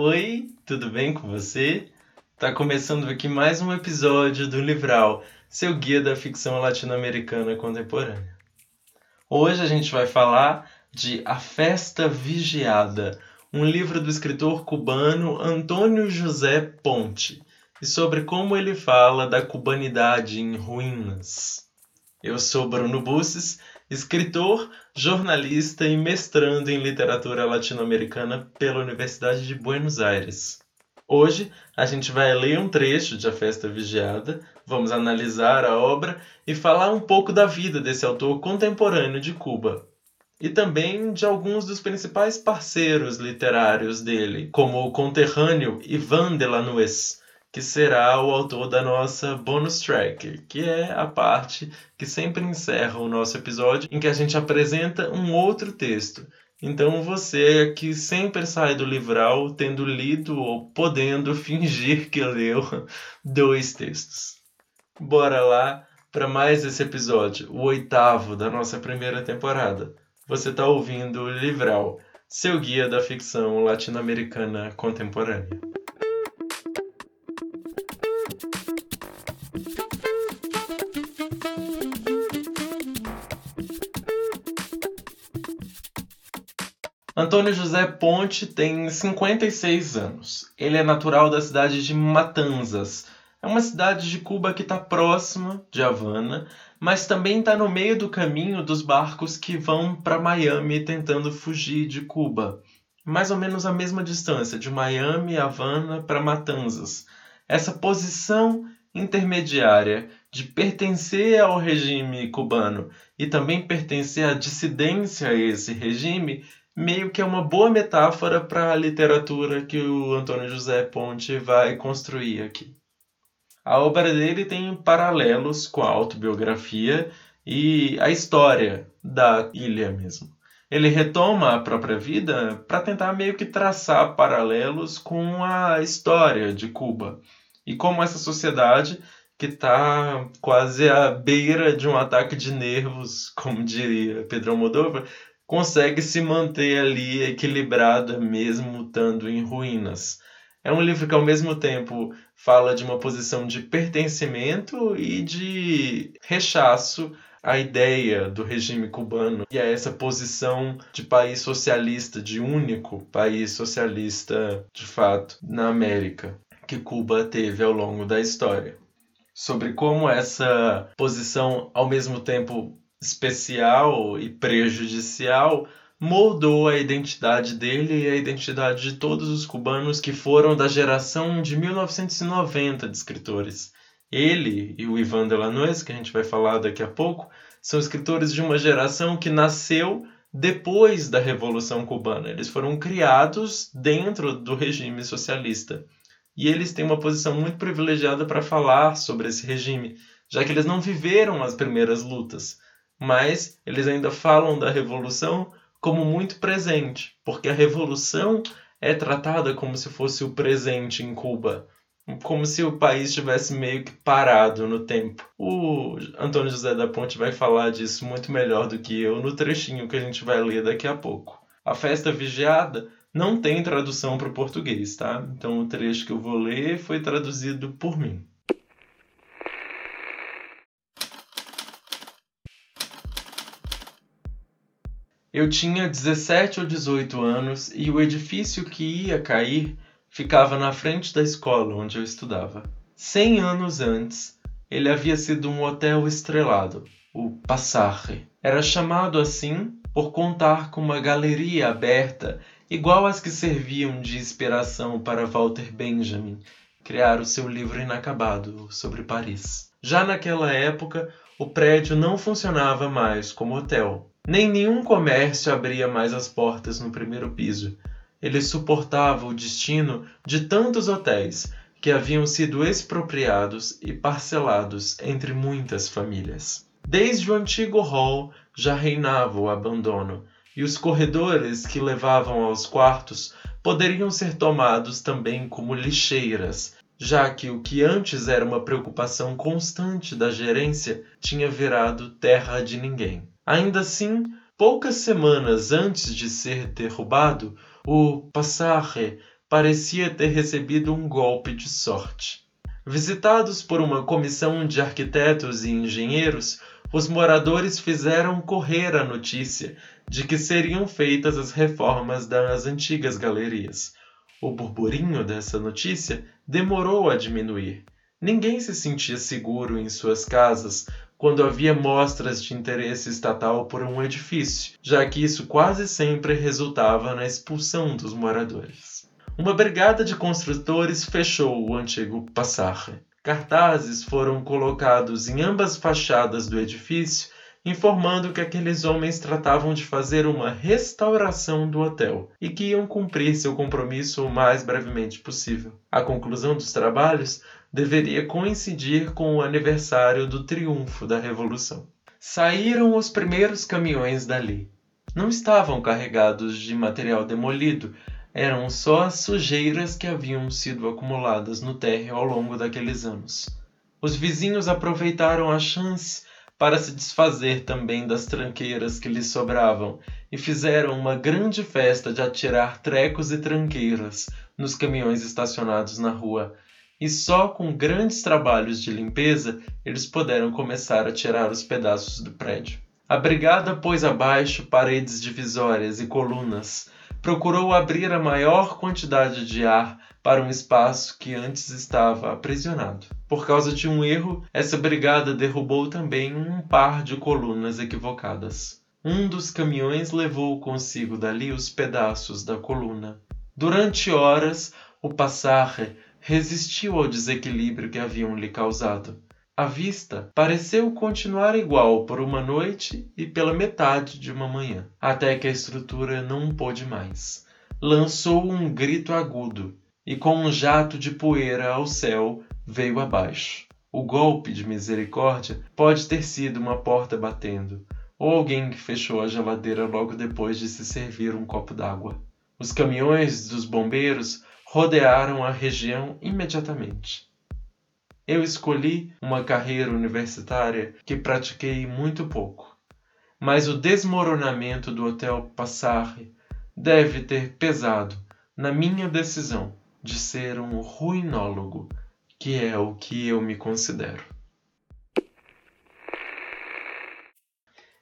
Oi, tudo bem com você? Tá começando aqui mais um episódio do Livral, seu guia da ficção latino-americana contemporânea. Hoje a gente vai falar de A Festa Vigiada, um livro do escritor cubano Antônio José Ponte, e sobre como ele fala da cubanidade em ruínas. Eu sou Bruno Busses, escritor, jornalista e mestrando em literatura latino-americana pela Universidade de Buenos Aires. Hoje a gente vai ler um trecho de A Festa Vigiada, vamos analisar a obra e falar um pouco da vida desse autor contemporâneo de Cuba. E também de alguns dos principais parceiros literários dele, como o conterrâneo Ivan de la Nuez, que será o autor da nossa bonus track, que é a parte que sempre encerra o nosso episódio, em que a gente apresenta um outro texto. Então você que sempre sai do livral tendo lido ou podendo fingir que leu dois textos. Bora lá para mais esse episódio, o oitavo da nossa primeira temporada. Você está ouvindo o Livral, seu guia da ficção latino-americana contemporânea. Antônio José Ponte tem 56 anos. Ele é natural da cidade de Matanzas. É uma cidade de Cuba que está próxima de Havana, mas também está no meio do caminho dos barcos que vão para Miami tentando fugir de Cuba. Mais ou menos a mesma distância de Miami, Havana para Matanzas. Essa posição intermediária de pertencer ao regime cubano e também pertencer à dissidência a esse regime meio que é uma boa metáfora para a literatura que o Antônio José Ponte vai construir aqui. A obra dele tem paralelos com a autobiografia e a história da ilha mesmo. Ele retoma a própria vida para tentar meio que traçar paralelos com a história de Cuba e como essa sociedade que está quase à beira de um ataque de nervos, como diria Pedro Almodóvar, consegue se manter ali equilibrada mesmo estando em ruínas. É um livro que ao mesmo tempo fala de uma posição de pertencimento e de rechaço à ideia do regime cubano e a essa posição de país socialista, de único país socialista de fato na América que Cuba teve ao longo da história. Sobre como essa posição ao mesmo tempo especial e prejudicial moldou a identidade dele e a identidade de todos os cubanos que foram da geração de 1990 de escritores. Ele e o Ivan Delanois, que a gente vai falar daqui a pouco, são escritores de uma geração que nasceu depois da Revolução Cubana. Eles foram criados dentro do regime socialista. E eles têm uma posição muito privilegiada para falar sobre esse regime, já que eles não viveram as primeiras lutas mas eles ainda falam da revolução como muito presente, porque a revolução é tratada como se fosse o presente em Cuba, como se o país estivesse meio que parado no tempo. O Antônio José da Ponte vai falar disso muito melhor do que eu no trechinho que a gente vai ler daqui a pouco. A festa vigiada não tem tradução para o português, tá? Então o trecho que eu vou ler foi traduzido por mim. Eu tinha 17 ou 18 anos e o edifício que ia cair ficava na frente da escola onde eu estudava. Cem anos antes, ele havia sido um hotel estrelado, o Passarre. Era chamado assim por contar com uma galeria aberta igual às que serviam de inspiração para Walter Benjamin criar o seu livro inacabado sobre Paris. Já naquela época, o prédio não funcionava mais como hotel nem nenhum comércio abria mais as portas no primeiro piso. Ele suportava o destino de tantos hotéis que haviam sido expropriados e parcelados entre muitas famílias. Desde o antigo hall já reinava o abandono, e os corredores que levavam aos quartos poderiam ser tomados também como lixeiras, já que o que antes era uma preocupação constante da gerência tinha virado terra de ninguém. Ainda assim, poucas semanas antes de ser derrubado, o Passarre parecia ter recebido um golpe de sorte. Visitados por uma comissão de arquitetos e engenheiros, os moradores fizeram correr a notícia de que seriam feitas as reformas das antigas galerias. O burburinho dessa notícia demorou a diminuir. Ninguém se sentia seguro em suas casas quando havia mostras de interesse estatal por um edifício, já que isso quase sempre resultava na expulsão dos moradores. Uma brigada de construtores fechou o antigo Passarre. Cartazes foram colocados em ambas fachadas do edifício, informando que aqueles homens tratavam de fazer uma restauração do hotel e que iam cumprir seu compromisso o mais brevemente possível. A conclusão dos trabalhos deveria coincidir com o aniversário do triunfo da Revolução. Saíram os primeiros caminhões dali. Não estavam carregados de material demolido, eram só as sujeiras que haviam sido acumuladas no térreo ao longo daqueles anos. Os vizinhos aproveitaram a chance para se desfazer também das tranqueiras que lhes sobravam e fizeram uma grande festa de atirar trecos e tranqueiras nos caminhões estacionados na rua. E só com grandes trabalhos de limpeza eles puderam começar a tirar os pedaços do prédio. A brigada pôs abaixo paredes divisórias e colunas, procurou abrir a maior quantidade de ar para um espaço que antes estava aprisionado. Por causa de um erro, essa brigada derrubou também um par de colunas equivocadas. Um dos caminhões levou consigo dali os pedaços da coluna. Durante horas, o Passarre resistiu ao desequilíbrio que haviam lhe causado. A vista pareceu continuar igual por uma noite e pela metade de uma manhã, até que a estrutura não pôde mais. Lançou um grito agudo e, com um jato de poeira ao céu, veio abaixo. O golpe de misericórdia pode ter sido uma porta batendo, ou alguém que fechou a geladeira logo depois de se servir um copo d'água. Os caminhões dos bombeiros rodearam a região imediatamente. Eu escolhi uma carreira universitária que pratiquei muito pouco, mas o desmoronamento do Hotel Passarre deve ter pesado na minha decisão de ser um ruinólogo, que é o que eu me considero.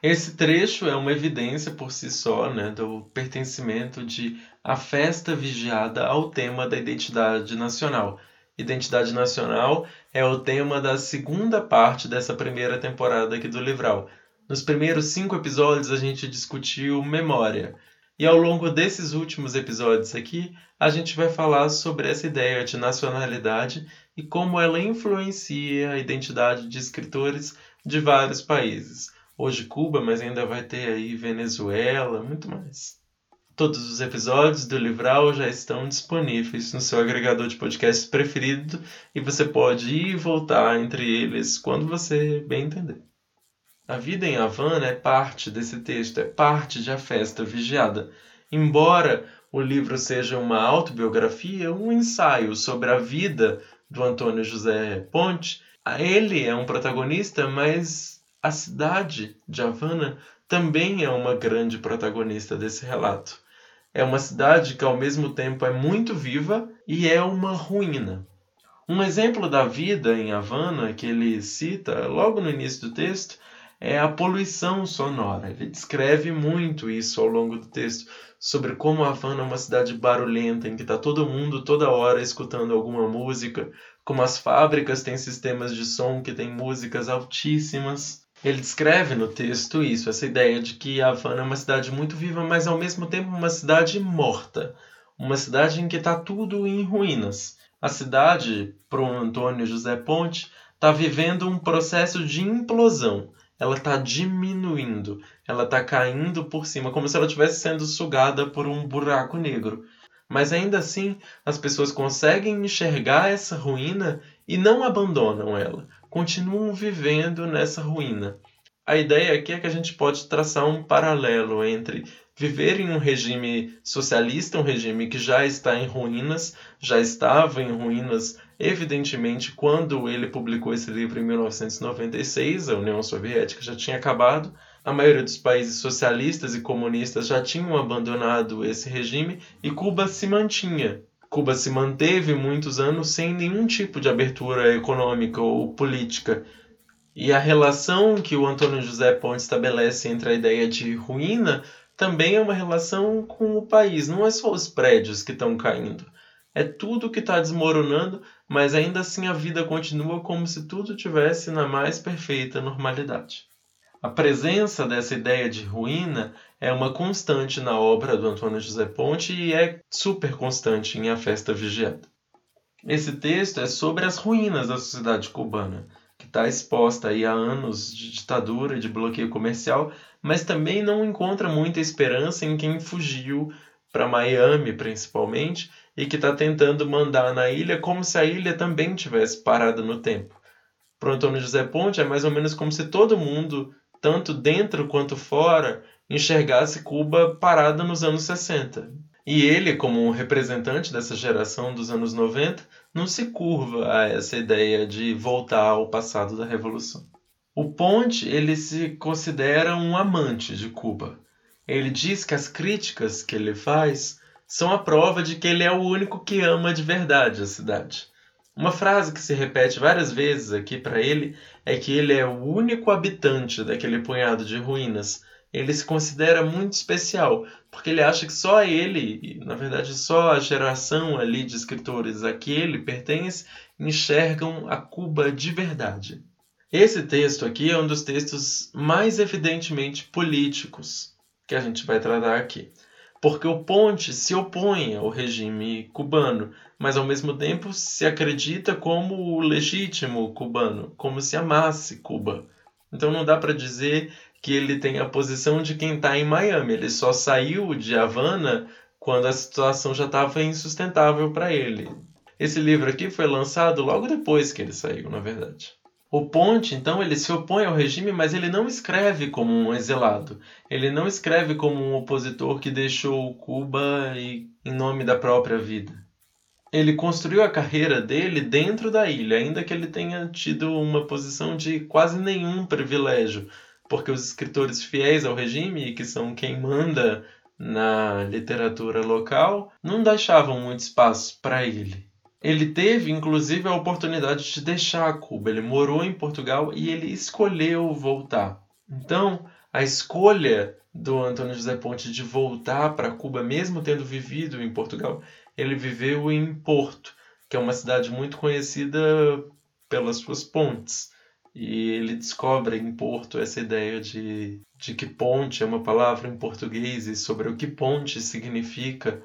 Esse trecho é uma evidência por si só né, do pertencimento de A Festa Vigiada ao tema da identidade nacional, Identidade Nacional é o tema da segunda parte dessa primeira temporada aqui do Livral. Nos primeiros cinco episódios a gente discutiu memória. E ao longo desses últimos episódios aqui, a gente vai falar sobre essa ideia de nacionalidade e como ela influencia a identidade de escritores de vários países. Hoje Cuba, mas ainda vai ter aí Venezuela, muito mais. Todos os episódios do Livral já estão disponíveis no seu agregador de podcasts preferido e você pode ir e voltar entre eles quando você bem entender. A vida em Havana é parte desse texto, é parte de A Festa Vigiada. Embora o livro seja uma autobiografia, um ensaio sobre a vida do Antônio José Ponte, ele é um protagonista, mas a cidade de Havana também é uma grande protagonista desse relato. É uma cidade que ao mesmo tempo é muito viva e é uma ruína. Um exemplo da vida em Havana que ele cita logo no início do texto é a poluição sonora. Ele descreve muito isso ao longo do texto, sobre como Havana é uma cidade barulhenta, em que está todo mundo toda hora escutando alguma música, como as fábricas têm sistemas de som que têm músicas altíssimas. Ele descreve no texto isso, essa ideia de que Havana é uma cidade muito viva, mas ao mesmo tempo uma cidade morta, uma cidade em que está tudo em ruínas. A cidade, para o Antônio José Ponte, está vivendo um processo de implosão. Ela está diminuindo, ela está caindo por cima, como se ela estivesse sendo sugada por um buraco negro. Mas ainda assim, as pessoas conseguem enxergar essa ruína e não abandonam ela continuam vivendo nessa ruína. A ideia aqui é que a gente pode traçar um paralelo entre viver em um regime socialista, um regime que já está em ruínas, já estava em ruínas, evidentemente, quando ele publicou esse livro em 1996, a União Soviética já tinha acabado, a maioria dos países socialistas e comunistas já tinham abandonado esse regime e Cuba se mantinha Cuba se manteve muitos anos sem nenhum tipo de abertura econômica ou política. E a relação que o Antônio José Ponte estabelece entre a ideia de ruína também é uma relação com o país. Não é só os prédios que estão caindo. É tudo que está desmoronando, mas ainda assim a vida continua como se tudo tivesse na mais perfeita normalidade. A presença dessa ideia de ruína é uma constante na obra do Antônio José Ponte e é super constante em A Festa Vigiada. Esse texto é sobre as ruínas da sociedade cubana, que está exposta aí a anos de ditadura e de bloqueio comercial, mas também não encontra muita esperança em quem fugiu para Miami, principalmente, e que está tentando mandar na ilha como se a ilha também tivesse parada no tempo. Para Antônio José Ponte é mais ou menos como se todo mundo tanto dentro quanto fora, enxergasse Cuba parada nos anos 60. E ele, como um representante dessa geração dos anos 90, não se curva a essa ideia de voltar ao passado da revolução. O Ponte, ele se considera um amante de Cuba. Ele diz que as críticas que ele faz são a prova de que ele é o único que ama de verdade a cidade. Uma frase que se repete várias vezes aqui para ele é que ele é o único habitante daquele punhado de ruínas. Ele se considera muito especial, porque ele acha que só ele, e na verdade só a geração ali de escritores a que ele pertence, enxergam a Cuba de verdade. Esse texto aqui é um dos textos mais evidentemente políticos que a gente vai tratar aqui porque o Ponte se opõe ao regime cubano, mas ao mesmo tempo se acredita como o legítimo cubano, como se amasse Cuba. Então não dá para dizer que ele tem a posição de quem está em Miami. Ele só saiu de Havana quando a situação já estava insustentável para ele. Esse livro aqui foi lançado logo depois que ele saiu, na verdade. O Ponte, então, ele se opõe ao regime, mas ele não escreve como um exilado. Ele não escreve como um opositor que deixou Cuba em nome da própria vida. Ele construiu a carreira dele dentro da ilha, ainda que ele tenha tido uma posição de quase nenhum privilégio, porque os escritores fiéis ao regime, que são quem manda na literatura local, não deixavam muito espaço para ele. Ele teve, inclusive, a oportunidade de deixar Cuba. Ele morou em Portugal e ele escolheu voltar. Então, a escolha do Antônio José Ponte de voltar para Cuba, mesmo tendo vivido em Portugal, ele viveu em Porto, que é uma cidade muito conhecida pelas suas pontes. E ele descobre em Porto essa ideia de, de que ponte é uma palavra em português e sobre o que ponte significa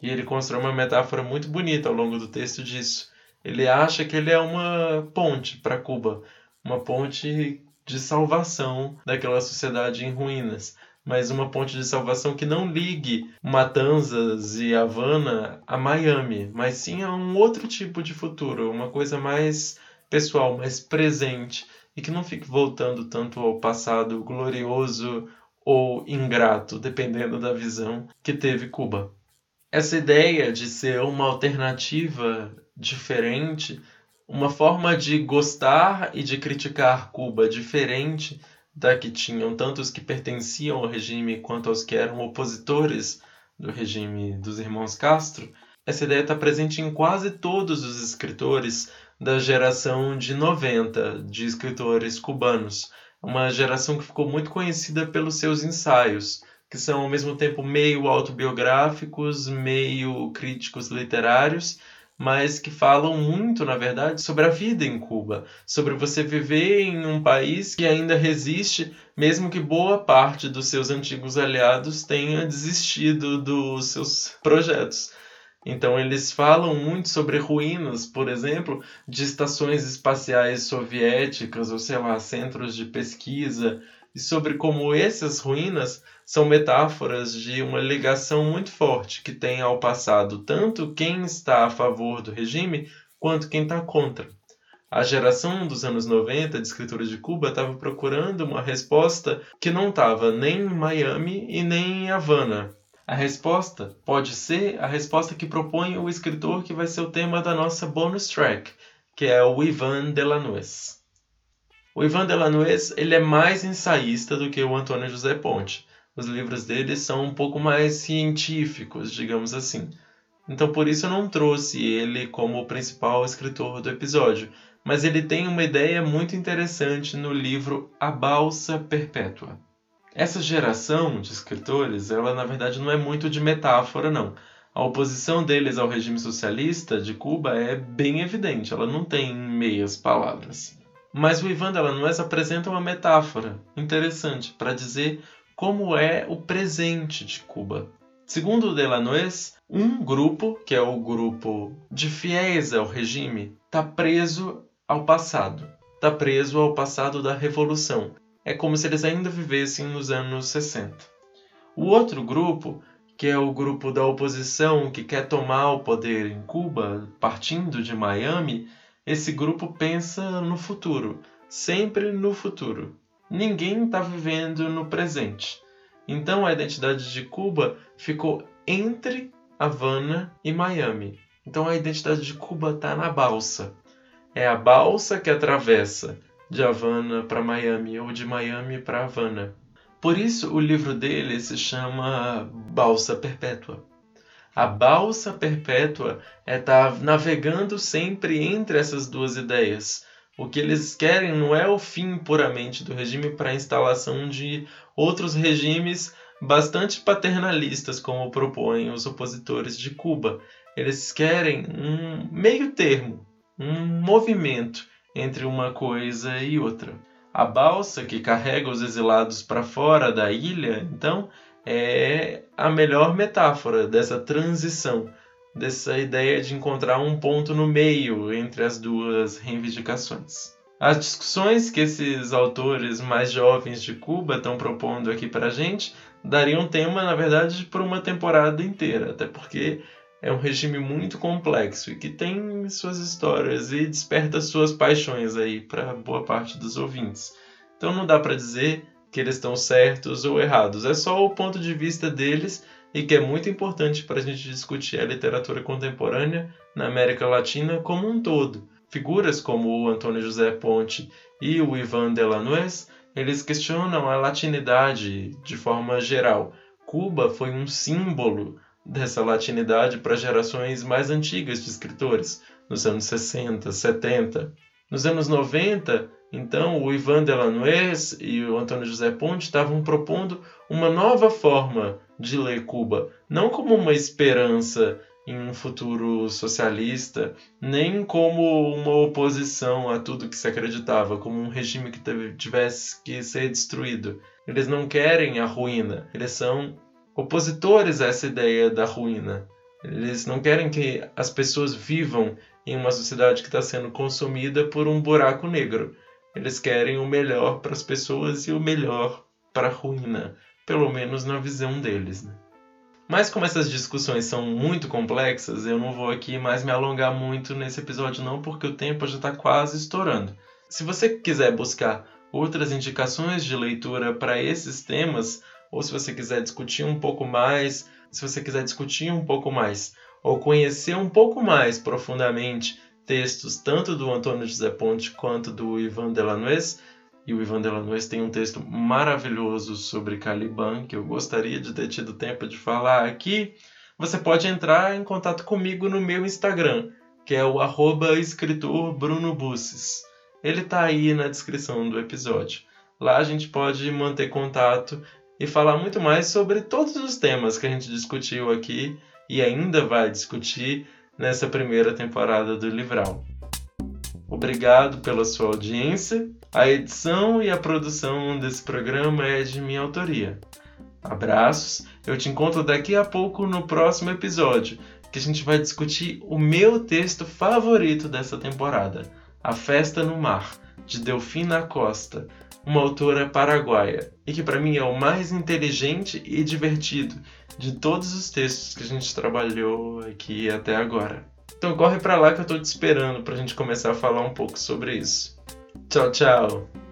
e ele constrói uma metáfora muito bonita ao longo do texto disso. Ele acha que ele é uma ponte para Cuba, uma ponte de salvação daquela sociedade em ruínas, mas uma ponte de salvação que não ligue Matanzas e Havana a Miami, mas sim a um outro tipo de futuro, uma coisa mais pessoal, mais presente e que não fique voltando tanto ao passado glorioso ou ingrato, dependendo da visão que teve Cuba. Essa ideia de ser uma alternativa diferente, uma forma de gostar e de criticar Cuba diferente da que tinham tanto os que pertenciam ao regime quanto aos que eram opositores do regime dos irmãos Castro, essa ideia está presente em quase todos os escritores da geração de 90 de escritores cubanos, uma geração que ficou muito conhecida pelos seus ensaios que são ao mesmo tempo meio autobiográficos, meio críticos literários, mas que falam muito, na verdade, sobre a vida em Cuba, sobre você viver em um país que ainda resiste, mesmo que boa parte dos seus antigos aliados tenha desistido dos seus projetos. Então eles falam muito sobre ruínas, por exemplo, de estações espaciais soviéticas ou sei lá, centros de pesquisa e sobre como essas ruínas são metáforas de uma ligação muito forte que tem ao passado tanto quem está a favor do regime quanto quem está contra. A geração dos anos 90 de escritores de Cuba estava procurando uma resposta que não estava nem em Miami e nem em Havana. A resposta pode ser a resposta que propõe o escritor que vai ser o tema da nossa bonus track, que é o Ivan Delanoes. O Ivan Delanoes ele é mais ensaísta do que o Antônio José Ponte. Os livros dele são um pouco mais científicos, digamos assim. Então por isso eu não trouxe ele como o principal escritor do episódio, mas ele tem uma ideia muito interessante no livro A Balsa Perpétua. Essa geração de escritores, ela na verdade não é muito de metáfora não. A oposição deles ao regime socialista de Cuba é bem evidente, ela não tem meias palavras. Mas o Ivan Delanoes apresenta uma metáfora interessante para dizer como é o presente de Cuba. Segundo Delanoes, um grupo, que é o grupo de fiéis ao regime, está preso ao passado. Está preso ao passado da revolução. É como se eles ainda vivessem nos anos 60. O outro grupo, que é o grupo da oposição que quer tomar o poder em Cuba, partindo de Miami, esse grupo pensa no futuro, sempre no futuro. Ninguém está vivendo no presente. Então a identidade de Cuba ficou entre Havana e Miami. Então a identidade de Cuba está na balsa. É a balsa que atravessa de Havana para Miami ou de Miami para Havana. Por isso o livro dele se chama Balsa Perpétua. A balsa perpétua é estar tá navegando sempre entre essas duas ideias, o que eles querem não é o fim puramente do regime para a instalação de outros regimes bastante paternalistas, como propõem os opositores de Cuba. Eles querem um meio termo, um movimento entre uma coisa e outra. A balsa que carrega os exilados para fora da ilha, então, é a melhor metáfora dessa transição dessa ideia de encontrar um ponto no meio entre as duas reivindicações. As discussões que esses autores mais jovens de Cuba estão propondo aqui para a gente dariam tema, na verdade, para uma temporada inteira, até porque é um regime muito complexo e que tem suas histórias e desperta suas paixões aí para boa parte dos ouvintes. Então não dá para dizer que eles estão certos ou errados, é só o ponto de vista deles e que é muito importante para a gente discutir a literatura contemporânea na América Latina como um todo. Figuras como o Antônio José Ponte e o Ivan Delanoes, eles questionam a latinidade de forma geral. Cuba foi um símbolo dessa latinidade para gerações mais antigas de escritores, nos anos 60, 70. Nos anos 90, então, o Ivan Delanoes e o Antônio José Ponte estavam propondo uma nova forma de ler Cuba, não como uma esperança em um futuro socialista, nem como uma oposição a tudo que se acreditava, como um regime que tivesse que ser destruído. Eles não querem a ruína, eles são opositores a essa ideia da ruína. Eles não querem que as pessoas vivam em uma sociedade que está sendo consumida por um buraco negro. Eles querem o melhor para as pessoas e o melhor para a ruína pelo menos na visão deles. Né? Mas como essas discussões são muito complexas, eu não vou aqui mais me alongar muito nesse episódio não, porque o tempo já está quase estourando. Se você quiser buscar outras indicações de leitura para esses temas, ou se você quiser discutir um pouco mais, se você quiser discutir um pouco mais, ou conhecer um pouco mais profundamente textos tanto do Antônio José Ponte quanto do Ivan Delanoes, e o Ivan Delanoes tem um texto maravilhoso sobre Caliban que eu gostaria de ter tido tempo de falar aqui. Você pode entrar em contato comigo no meu Instagram, que é o arroba escritor Bruno Busses. Ele está aí na descrição do episódio. Lá a gente pode manter contato e falar muito mais sobre todos os temas que a gente discutiu aqui e ainda vai discutir nessa primeira temporada do Livral. Obrigado pela sua audiência. A edição e a produção desse programa é de minha autoria. Abraços, eu te encontro daqui a pouco no próximo episódio, que a gente vai discutir o meu texto favorito dessa temporada, A Festa no Mar, de Delfina Costa, uma autora paraguaia, e que para mim é o mais inteligente e divertido de todos os textos que a gente trabalhou aqui até agora. Então corre para lá que eu tô te esperando pra gente começar a falar um pouco sobre isso. Tchau, tchau.